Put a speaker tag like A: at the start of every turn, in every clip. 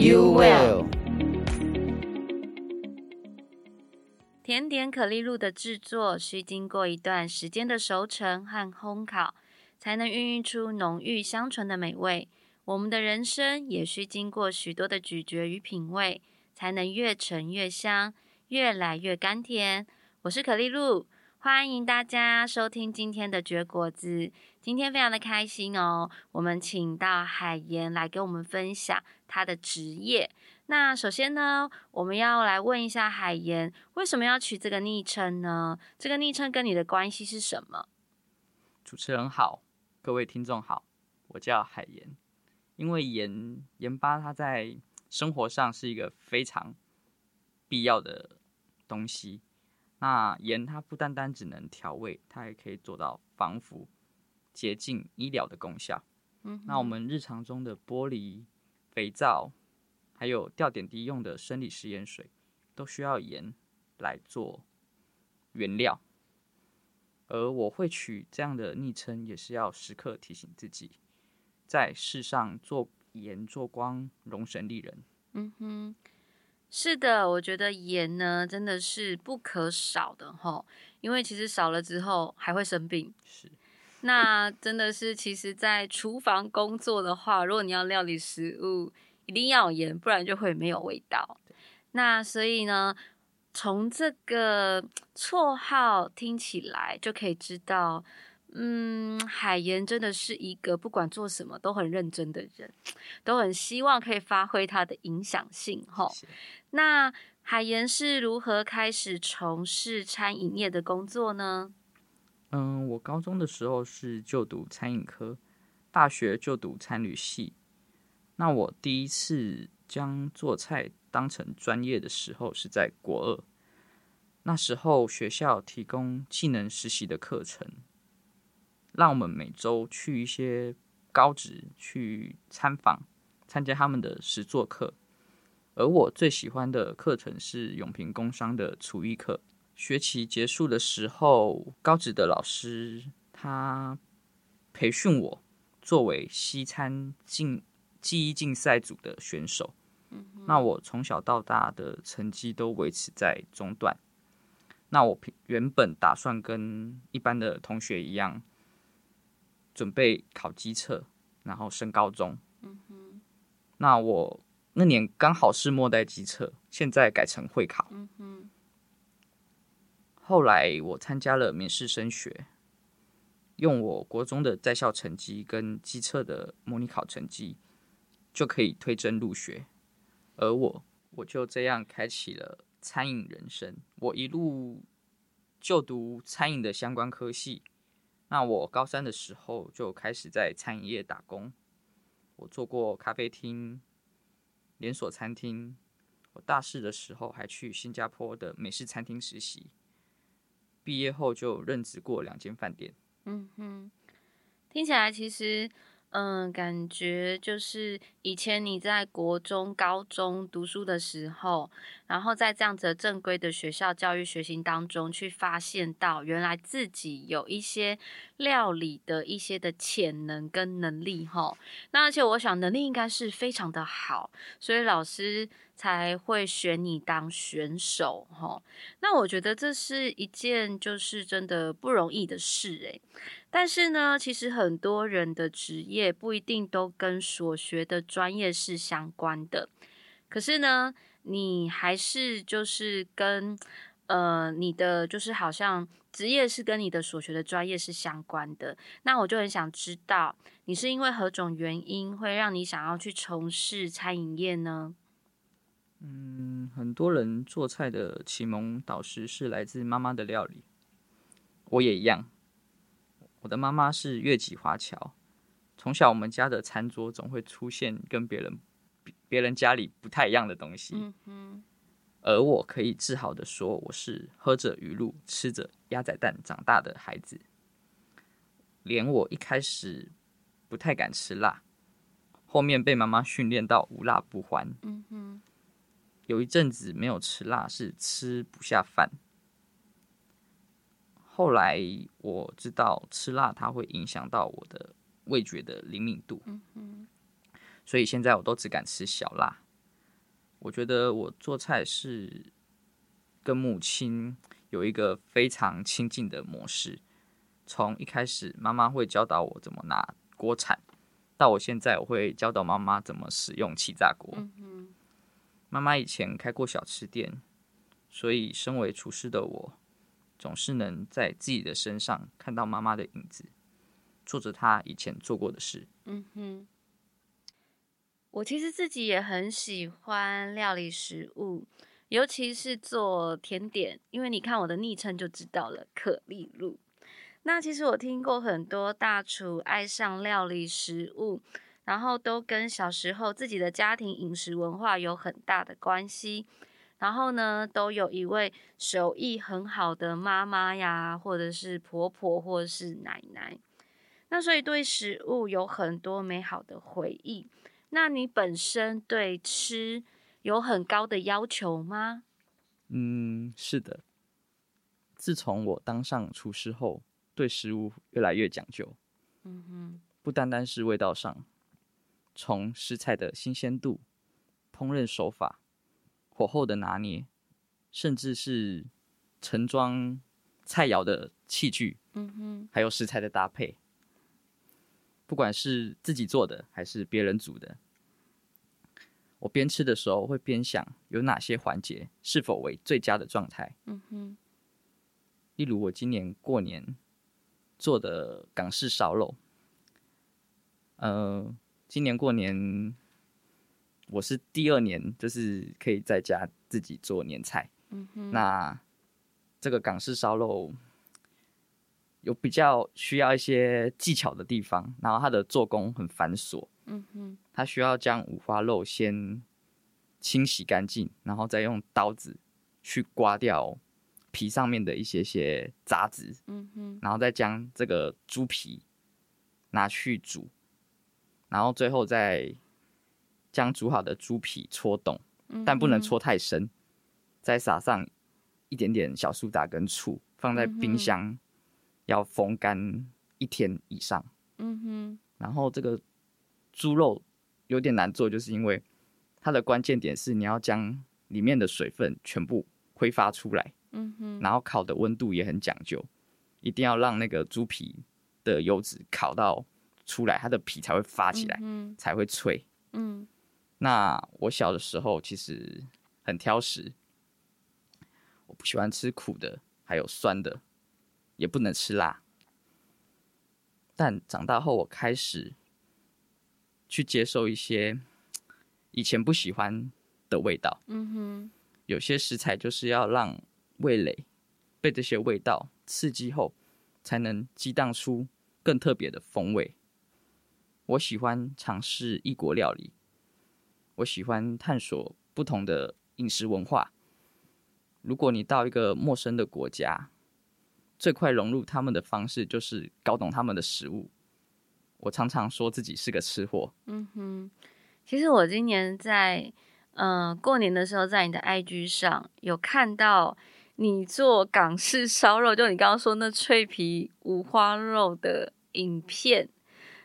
A: you will
B: 甜点可丽露的制作需经过一段时间的熟成和烘烤，才能孕育出浓郁香醇的美味。我们的人生也需经过许多的咀嚼与品味，才能越陈越香，越来越甘甜。我是可丽露。欢迎大家收听今天的绝果子。今天非常的开心哦，我们请到海盐来给我们分享他的职业。那首先呢，我们要来问一下海盐，为什么要取这个昵称呢？这个昵称跟你的关系是什么？
C: 主持人好，各位听众好，我叫海盐。因为盐盐巴它在生活上是一个非常必要的东西。那盐它不单单只能调味，它还可以做到防腐、洁净、医疗的功效。嗯，那我们日常中的玻璃、肥皂，还有吊点滴用的生理食盐水，都需要盐来做原料。而我会取这样的昵称，也是要时刻提醒自己，在世上做盐做光，容神利人。
B: 嗯哼。是的，我觉得盐呢真的是不可少的齁，因为其实少了之后还会生病。
C: 是，
B: 那真的是，其实，在厨房工作的话，如果你要料理食物，一定要有盐，不然就会没有味道。那所以呢，从这个绰号听起来就可以知道。嗯，海盐真的是一个不管做什么都很认真的人，都很希望可以发挥他的影响性。哈，那海盐是如何开始从事餐饮业的工作呢？
C: 嗯，我高中的时候是就读餐饮科，大学就读餐旅系。那我第一次将做菜当成专业的时候是在国二，那时候学校提供技能实习的课程。让我们每周去一些高职去参访，参加他们的实作课。而我最喜欢的课程是永平工商的厨艺课。学期结束的时候，高职的老师他培训我作为西餐竞技艺竞赛组的选手。那我从小到大的成绩都维持在中段。那我原本打算跟一般的同学一样。准备考机测，然后升高中。那我那年刚好是末代机测，现在改成会考。后来我参加了免试升学，用我国中的在校成绩跟机测的模拟考成绩，就可以推甄入学。而我，我就这样开启了餐饮人生。我一路就读餐饮的相关科系。那我高三的时候就开始在餐饮业打工，我做过咖啡厅、连锁餐厅。我大四的时候还去新加坡的美式餐厅实习，毕业后就任职过两间饭店。
B: 嗯哼，听起来其实。嗯，感觉就是以前你在国中、高中读书的时候，然后在这样子的正规的学校教育学习当中，去发现到原来自己有一些料理的一些的潜能跟能力齁。那而且我想能力应该是非常的好，所以老师才会选你当选手齁。那我觉得这是一件就是真的不容易的事诶。但是呢，其实很多人的职业不一定都跟所学的专业是相关的。可是呢，你还是就是跟呃你的就是好像职业是跟你的所学的专业是相关的。那我就很想知道，你是因为何种原因会让你想要去从事餐饮业呢？
C: 嗯，很多人做菜的启蒙导师是来自妈妈的料理，我也一样。我的妈妈是越籍华侨，从小我们家的餐桌总会出现跟别人别人家里不太一样的东西。而我可以自豪的说，我是喝着鱼露、吃着鸭仔蛋长大的孩子。连我一开始不太敢吃辣，后面被妈妈训练到无辣不欢。
B: 嗯哼，
C: 有一阵子没有吃辣是吃不下饭。后来我知道吃辣它会影响到我的味觉的灵敏度。
B: 嗯，
C: 所以现在我都只敢吃小辣。我觉得我做菜是跟母亲有一个非常亲近的模式。从一开始，妈妈会教导我怎么拿锅铲，到我现在，我会教导妈妈怎么使用气炸锅。
B: 嗯，
C: 妈妈以前开过小吃店，所以身为厨师的我，总是能在自己的身上看到妈妈的影子，做着她以前做过的事。
B: 嗯哼，我其实自己也很喜欢料理食物，尤其是做甜点，因为你看我的昵称就知道了，可丽露。那其实我听过很多大厨爱上料理食物，然后都跟小时候自己的家庭饮食文化有很大的关系。然后呢，都有一位手艺很好的妈妈呀，或者是婆婆，或者是奶奶。那所以对食物有很多美好的回忆。那你本身对吃有很高的要求吗？
C: 嗯，是的。自从我当上厨师后。对食物越来越讲究，
B: 嗯哼，
C: 不单单是味道上，从食材的新鲜度、烹饪手法、火候的拿捏，甚至是盛装菜肴的器具，
B: 嗯哼，
C: 还有食材的搭配，不管是自己做的还是别人煮的，我边吃的时候会边想有哪些环节是否为最佳的状态，
B: 嗯哼，
C: 例如我今年过年。做的港式烧肉，呃，今年过年我是第二年，就是可以在家自己做年菜。
B: 嗯哼，
C: 那这个港式烧肉有比较需要一些技巧的地方，然后它的做工很繁琐。
B: 嗯哼，
C: 它需要将五花肉先清洗干净，然后再用刀子去刮掉。皮上面的一些些杂质，
B: 嗯哼，
C: 然后再将这个猪皮拿去煮，然后最后再将煮好的猪皮搓洞，嗯，但不能搓太深，再撒上一点点小苏打跟醋，放在冰箱要风干一天以上。
B: 嗯哼，
C: 然后这个猪肉有点难做，就是因为它的关键点是你要将里面的水分全部挥发出来。
B: 嗯哼，
C: 然后烤的温度也很讲究，一定要让那个猪皮的油脂烤到出来，它的皮才会发起来，
B: 嗯，
C: 才会脆。
B: 嗯，
C: 那我小的时候其实很挑食，我不喜欢吃苦的，还有酸的，也不能吃辣。但长大后，我开始去接受一些以前不喜欢的味道。
B: 嗯哼，
C: 有些食材就是要让。味蕾被这些味道刺激后，才能激荡出更特别的风味。我喜欢尝试异国料理，我喜欢探索不同的饮食文化。如果你到一个陌生的国家，最快融入他们的方式就是搞懂他们的食物。我常常说自己是个吃货。
B: 嗯哼，其实我今年在嗯、呃、过年的时候，在你的 IG 上有看到。你做港式烧肉，就你刚刚说那脆皮五花肉的影片，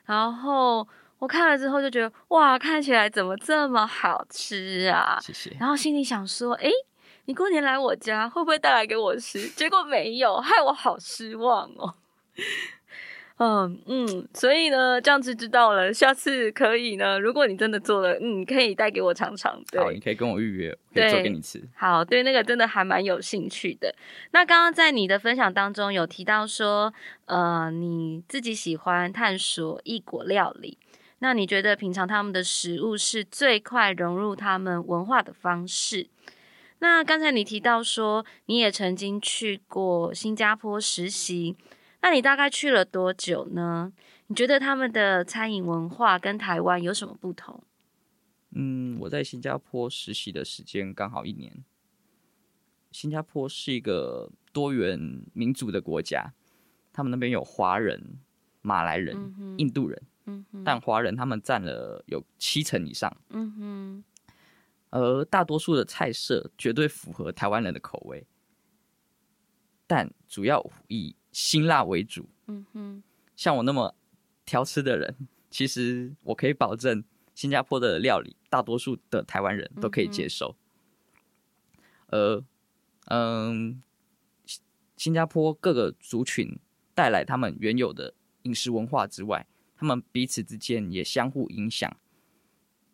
B: 然后我看了之后就觉得哇，看起来怎么这么好吃啊！
C: 谢谢。
B: 然后心里想说，哎，你过年来我家会不会带来给我吃？结果没有，害我好失望哦。嗯嗯，所以呢，这样子知道了，下次可以呢。如果你真的做了，嗯，可以带给我尝尝。对，
C: 好，你可以跟我预约，可以做给你吃。
B: 好，对，那个真的还蛮有兴趣的。那刚刚在你的分享当中有提到说，呃，你自己喜欢探索异国料理，那你觉得品尝他们的食物是最快融入他们文化的方式？那刚才你提到说，你也曾经去过新加坡实习。那你大概去了多久呢？你觉得他们的餐饮文化跟台湾有什么不同？
C: 嗯，我在新加坡实习的时间刚好一年。新加坡是一个多元民族的国家，他们那边有华人、马来人、嗯、印度人，嗯、但华人他们占了有七成以上。嗯哼，而大多数的菜色绝对符合台湾人的口味，但主要以辛辣为主。嗯哼，像我那么挑吃的人，其实我可以保证。新加坡的料理，大多数的台湾人都可以接受。而，嗯，新加坡各个族群带来他们原有的饮食文化之外，他们彼此之间也相互影响、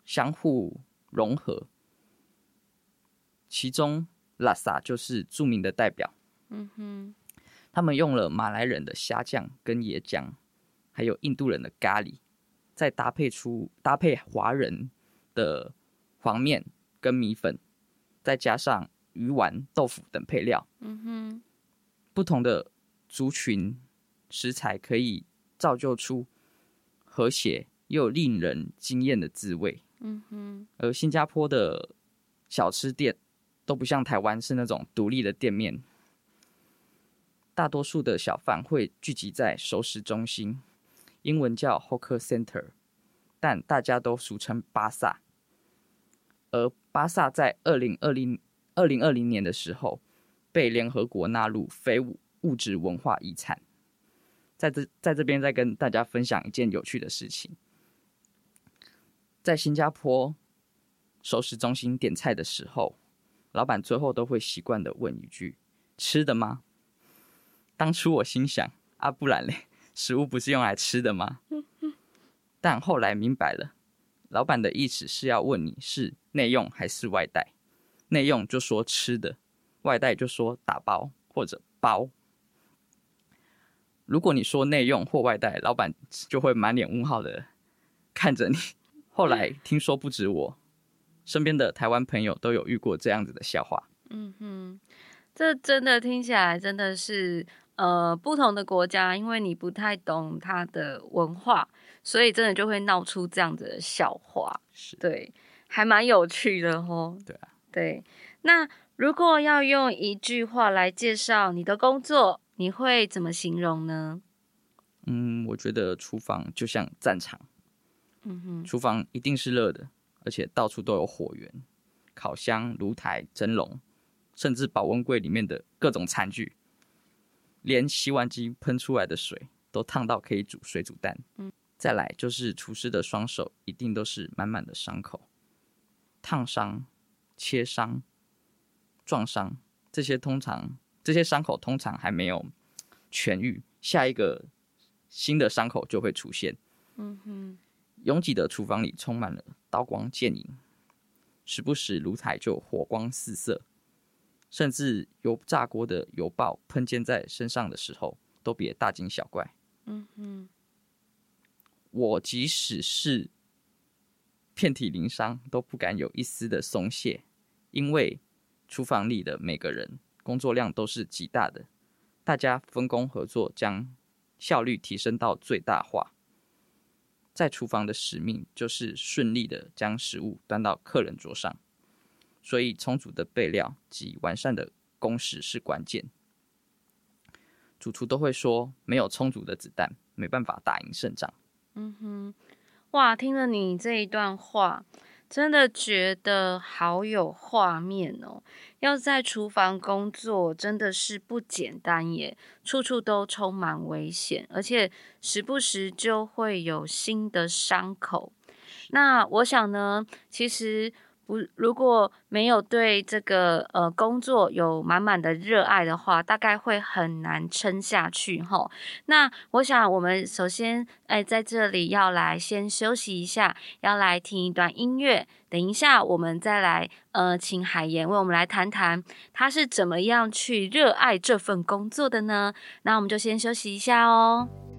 C: 相互融合。其中，拉萨就是著名的代表。嗯哼，他们用了马来人的虾酱跟椰浆，还有印度人的咖喱。再搭配出搭配华人的黄面跟米粉，再加上鱼丸、豆腐等配料，嗯哼，不同的族群食材可以造就出和谐又令人惊艳的滋味，嗯哼。而新加坡的小吃店都不像台湾是那种独立的店面，大多数的小贩会聚集在熟食中心。英文叫 Hawker Center，但大家都俗称巴萨。而巴萨在二零二零二零二零年的时候，被联合国纳入非物质文化遗产。在这在这边再跟大家分享一件有趣的事情，在新加坡熟食中心点菜的时候，老板最后都会习惯的问一句：“吃的吗？”当初我心想：“啊，不然嘞。”食物不是用来吃的吗？但后来明白了，老板的意思是要问你是内用还是外带。内用就说吃的，外带就说打包或者包。如果你说内用或外带，老板就会满脸问号的看着你。后来听说不止我，身边的台湾朋友都有遇过这样子的笑话。
B: 嗯哼，这真的听起来真的是。呃，不同的国家，因为你不太懂它的文化，所以真的就会闹出这样子的笑话。
C: 是
B: 对，还蛮有趣的哦。
C: 对啊，
B: 对。那如果要用一句话来介绍你的工作，你会怎么形容呢？
C: 嗯，我觉得厨房就像战场。嗯哼，厨房一定是热的，而且到处都有火源，烤箱、炉台、蒸笼，甚至保温柜里面的各种餐具。连洗碗机喷出来的水都烫到可以煮水煮蛋。嗯，再来就是厨师的双手一定都是满满的伤口，烫伤、切伤、撞伤，这些通常这些伤口通常还没有痊愈，下一个新的伤口就会出现。嗯哼，拥挤的厨房里充满了刀光剑影，时不时炉台就火光四射。甚至油炸锅的油爆喷溅在身上的时候，都别大惊小怪。嗯哼，我即使是遍体鳞伤，都不敢有一丝的松懈，因为厨房里的每个人工作量都是极大的，大家分工合作，将效率提升到最大化。在厨房的使命就是顺利的将食物端到客人桌上。所以，充足的备料及完善的工时是关键。主厨都会说，没有充足的子弹，没办法打赢胜仗。
B: 嗯哼，哇，听了你这一段话，真的觉得好有画面哦。要在厨房工作，真的是不简单耶，处处都充满危险，而且时不时就会有新的伤口。那我想呢，其实。如果没有对这个呃工作有满满的热爱的话，大概会很难撑下去齁。那我想我们首先哎在这里要来先休息一下，要来听一段音乐。等一下我们再来呃请海盐为我们来谈谈他是怎么样去热爱这份工作的呢？那我们就先休息一下哦。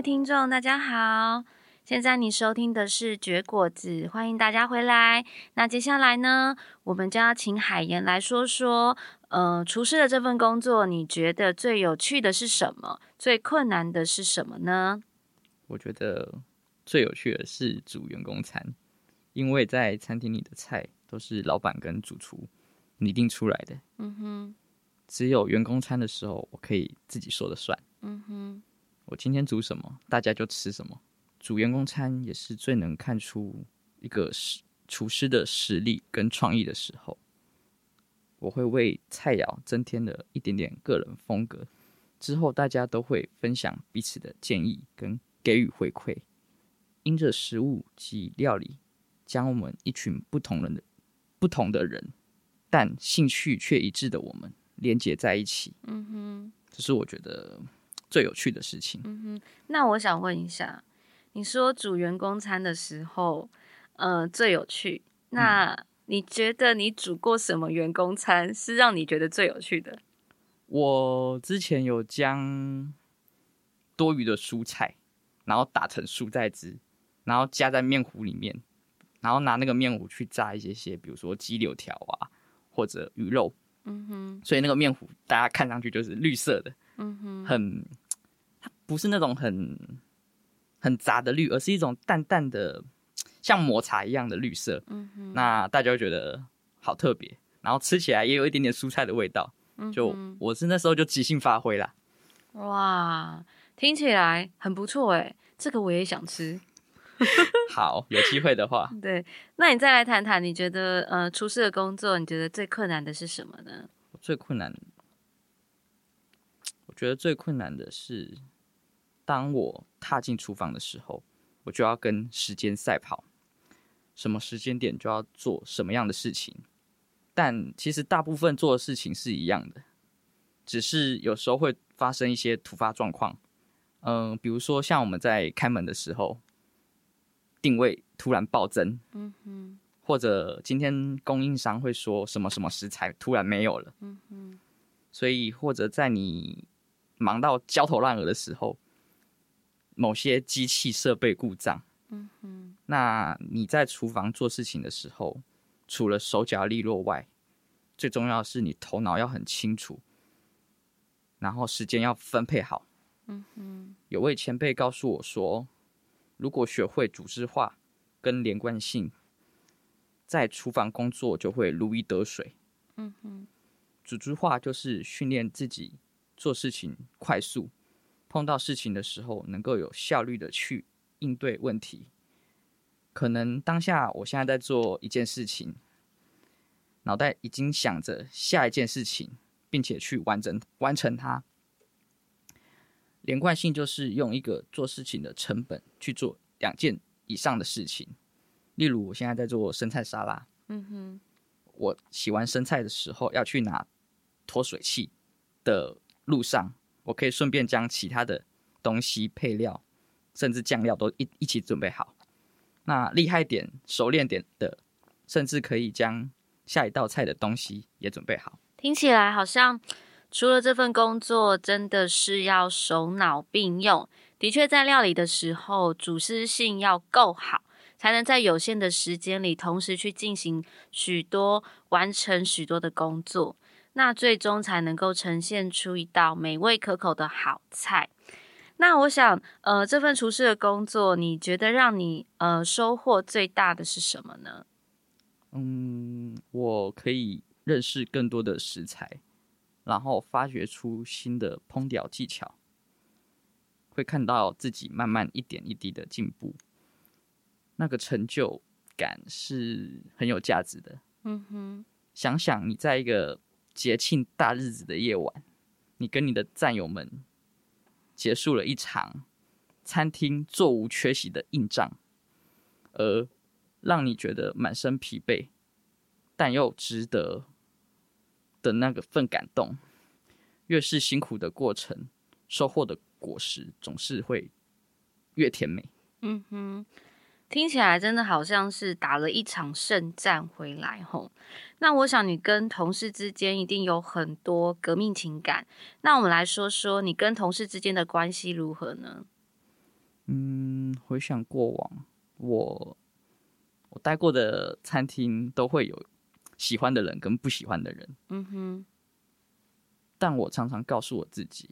B: 位听众，大家好，现在你收听的是绝果子，欢迎大家回来。那接下来呢，我们将要请海岩来说说，呃，厨师的这份工作，你觉得最有趣的是什么？最困难的是什么呢？
C: 我觉得最有趣的是煮员工餐，因为在餐厅里的菜都是老板跟主厨拟定出来的。嗯哼，只有员工餐的时候，我可以自己说了算。嗯哼。我今天煮什么，大家就吃什么。煮员工餐也是最能看出一个厨师的实力跟创意的时候。我会为菜肴增添了一点点个人风格，之后大家都会分享彼此的建议跟给予回馈，因着食物及料理，将我们一群不同人的不同的人，但兴趣却一致的我们连接在一起。嗯哼，这是我觉得。最有趣的事情。嗯
B: 哼，那我想问一下，你说煮员工餐的时候，呃，最有趣。那你觉得你煮过什么员工餐是让你觉得最有趣的？
C: 我之前有将多余的蔬菜，然后打成蔬菜汁，然后加在面糊里面，然后拿那个面糊去炸一些些，比如说鸡柳条啊，或者鱼肉。嗯哼，所以那个面糊大家看上去就是绿色的。嗯哼，很。它不是那种很很杂的绿，而是一种淡淡的像抹茶一样的绿色。嗯哼，那大家会觉得好特别，然后吃起来也有一点点蔬菜的味道。嗯，就我是那时候就即兴发挥啦。
B: 哇，听起来很不错哎，这个我也想吃。
C: 好，有机会的话。
B: 对，那你再来谈谈，你觉得呃厨师的工作，你觉得最困难的是什么呢？
C: 最困难。我觉得最困难的是，当我踏进厨房的时候，我就要跟时间赛跑，什么时间点就要做什么样的事情。但其实大部分做的事情是一样的，只是有时候会发生一些突发状况。嗯、呃，比如说像我们在开门的时候，定位突然暴增，嗯哼，或者今天供应商会说什么什么食材突然没有了，嗯哼，所以或者在你忙到焦头烂额的时候，某些机器设备故障，嗯哼，那你在厨房做事情的时候，除了手脚利落外，最重要的是你头脑要很清楚，然后时间要分配好，嗯哼。有位前辈告诉我说，如果学会组织化跟连贯性，在厨房工作就会如鱼得水，嗯哼。组织化就是训练自己。做事情快速，碰到事情的时候能够有效率的去应对问题。可能当下我现在在做一件事情，脑袋已经想着下一件事情，并且去完整完成它。连贯性就是用一个做事情的成本去做两件以上的事情。例如，我现在在做生菜沙拉，嗯哼，我洗完生菜的时候要去拿脱水器的。路上，我可以顺便将其他的东西、配料，甚至酱料都一一起准备好。那厉害点、熟练点的，甚至可以将下一道菜的东西也准备好。
B: 听起来好像除了这份工作，真的是要手脑并用。的确，在料理的时候，组织性要够好，才能在有限的时间里，同时去进行许多、完成许多的工作。那最终才能够呈现出一道美味可口的好菜。那我想，呃，这份厨师的工作，你觉得让你呃收获最大的是什么呢？
C: 嗯，我可以认识更多的食材，然后发掘出新的烹调技巧，会看到自己慢慢一点一滴的进步，那个成就感是很有价值的。嗯哼，想想你在一个。节庆大日子的夜晚，你跟你的战友们结束了一场餐厅座无缺席的硬仗，而让你觉得满身疲惫，但又值得的那个份感动。越是辛苦的过程，收获的果实总是会越甜美。嗯哼。
B: 听起来真的好像是打了一场胜战回来吼。那我想你跟同事之间一定有很多革命情感。那我们来说说你跟同事之间的关系如何呢？
C: 嗯，回想过往，我我待过的餐厅都会有喜欢的人跟不喜欢的人。
B: 嗯哼。
C: 但我常常告诉我自己，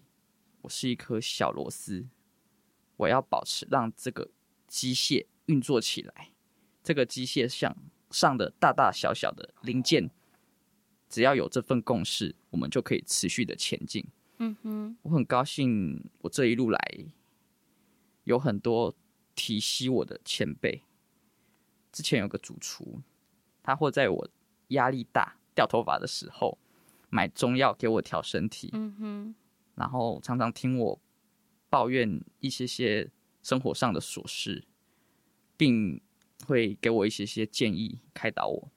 C: 我是一颗小螺丝，我要保持让这个机械运作起来。这个机械上上的大大小小的零件，只要有这份共识，我们就可以持续的前进。
B: 嗯哼，
C: 我很高兴，我这一路来有很多提携我的前辈。之前有个主厨，他会在我压力大、掉头发的时候，买中药给我调身体，
B: 嗯哼，
C: 然后常常听我抱怨一些些生活上的琐事，并会给我一些些建议，开导我。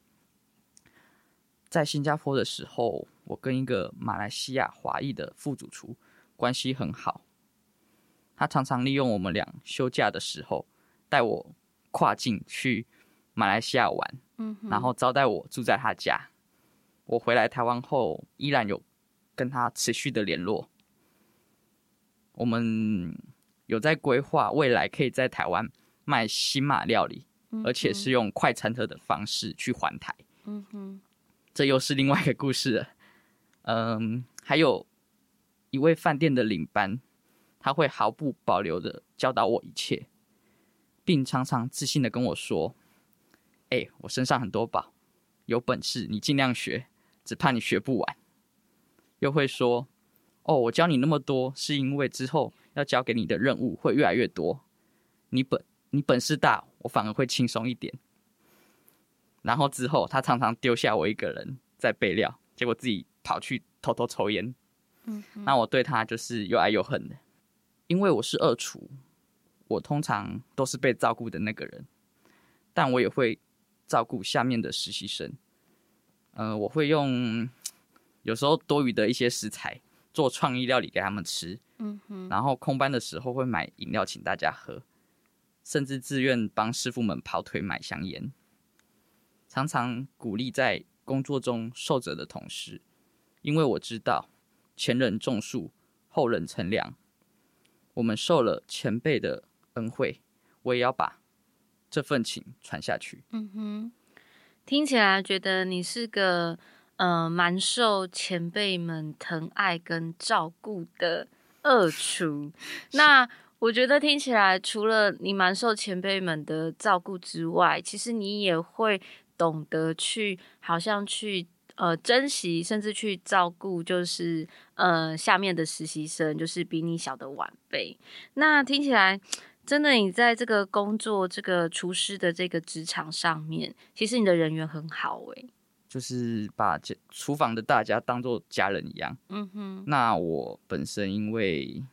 C: 在新加坡的时候，我跟一个马来西亚华裔的副主厨关系很好，他常常利用我们俩休假的时候，带我跨境去马来西亚玩，
B: 嗯，
C: 然后招待我住在他家。我回来台湾后，依然有跟他持续的联络。我们有在规划未来可以在台湾卖新马料理，
B: 嗯、
C: 而且是用快餐车的方式去环台。
B: 嗯哼，
C: 这又是另外一个故事了。嗯，还有一位饭店的领班，他会毫不保留的教导我一切，并常常自信的跟我说：“哎、欸，我身上很多宝，有本事你尽量学。”只怕你学不完，又会说：“哦，我教你那么多，是因为之后要交给你的任务会越来越多。你本你本事大，我反而会轻松一点。”然后之后，他常常丢下我一个人在备料，结果自己跑去偷偷抽烟。
B: 嗯，
C: 那我对他就是又爱又恨的，因为我是二厨，我通常都是被照顾的那个人，但我也会照顾下面的实习生。呃，我会用有时候多余的一些食材做创意料理给他们吃，
B: 嗯哼，
C: 然后空班的时候会买饮料请大家喝，甚至自愿帮师傅们跑腿买香烟，常常鼓励在工作中受责的同事，因为我知道前人种树，后人乘凉，我们受了前辈的恩惠，我也要把这份情传下去。
B: 嗯哼。听起来觉得你是个呃蛮受前辈们疼爱跟照顾的二厨。那我觉得听起来，除了你蛮受前辈们的照顾之外，其实你也会懂得去，好像去呃珍惜，甚至去照顾，就是呃下面的实习生，就是比你小的晚辈。那听起来。真的，你在这个工作、这个厨师的这个职场上面，其实你的人缘很好诶。
C: 就是把厨房的大家当做家人一样。
B: 嗯哼。
C: 那我本身因为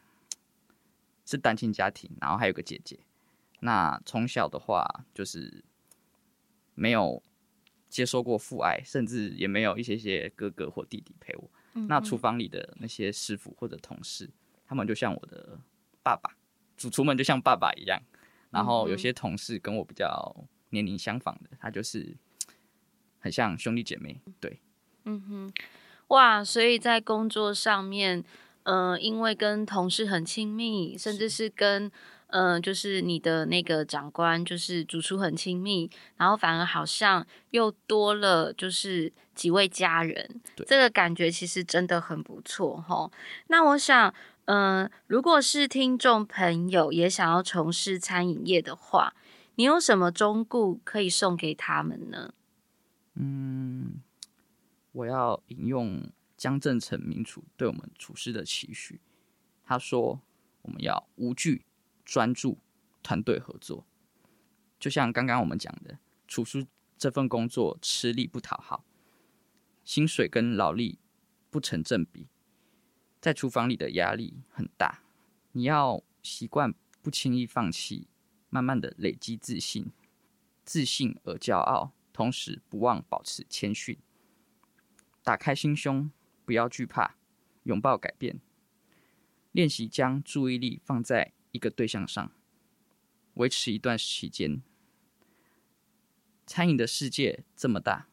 C: 是单亲家庭，然后还有个姐姐，那从小的话就是没有接受过父爱，甚至也没有一些些哥哥或弟弟陪我。那厨房里的那些师傅或者同事，他们就像我的爸爸。主厨们就像爸爸一样，然后有些同事跟我比较年龄相仿的，他就是很像兄弟姐妹。对，
B: 嗯哼，哇，所以在工作上面，嗯、呃，因为跟同事很亲密，甚至是跟嗯、呃，就是你的那个长官，就是主厨很亲密，然后反而好像又多了就是几位家人，
C: 对
B: 这个感觉其实真的很不错哈。那我想。嗯、呃，如果是听众朋友也想要从事餐饮业的话，你有什么忠告可以送给他们呢？
C: 嗯，我要引用江正成名厨对我们厨师的期许。他说：“我们要无惧、专注、团队合作。”就像刚刚我们讲的，厨师这份工作吃力不讨好，薪水跟劳力不成正比。在厨房里的压力很大，你要习惯不轻易放弃，慢慢的累积自信，自信而骄傲，同时不忘保持谦逊，打开心胸，不要惧怕，拥抱改变，练习将注意力放在一个对象上，维持一段时间。餐饮的世界这么大，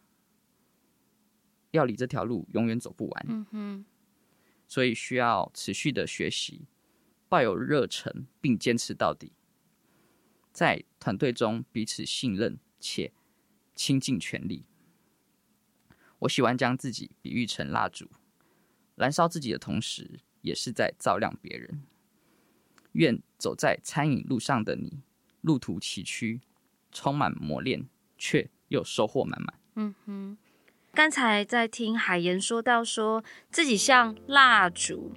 C: 料理这条路永远走不完。
B: 嗯哼。
C: 所以需要持续的学习，抱有热忱并坚持到底，在团队中彼此信任且倾尽全力。我喜欢将自己比喻成蜡烛，燃烧自己的同时，也是在照亮别人。愿走在餐饮路上的你，路途崎岖，充满磨练，却又收获满满。
B: 嗯哼。刚才在听海岩说到，说自己像蜡烛。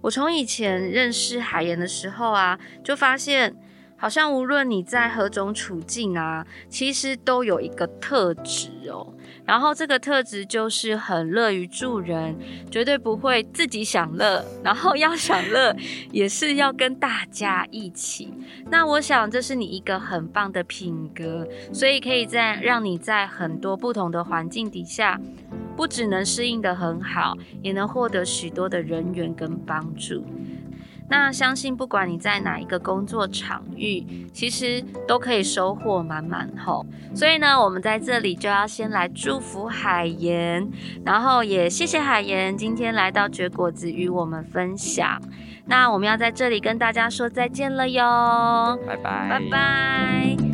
B: 我从以前认识海岩的时候啊，就发现，好像无论你在何种处境啊，其实都有一个特质哦。然后这个特质就是很乐于助人，绝对不会自己享乐，然后要享乐 也是要跟大家一起。那我想这是你一个很棒的品格，所以可以在让你在很多不同的环境底下，不只能适应得很好，也能获得许多的人缘跟帮助。那相信不管你在哪一个工作场域，其实都可以收获满满吼。所以呢，我们在这里就要先来祝福海盐，然后也谢谢海盐今天来到绝果子与我们分享。那我们要在这里跟大家说再见了哟，
C: 拜拜，
B: 拜拜。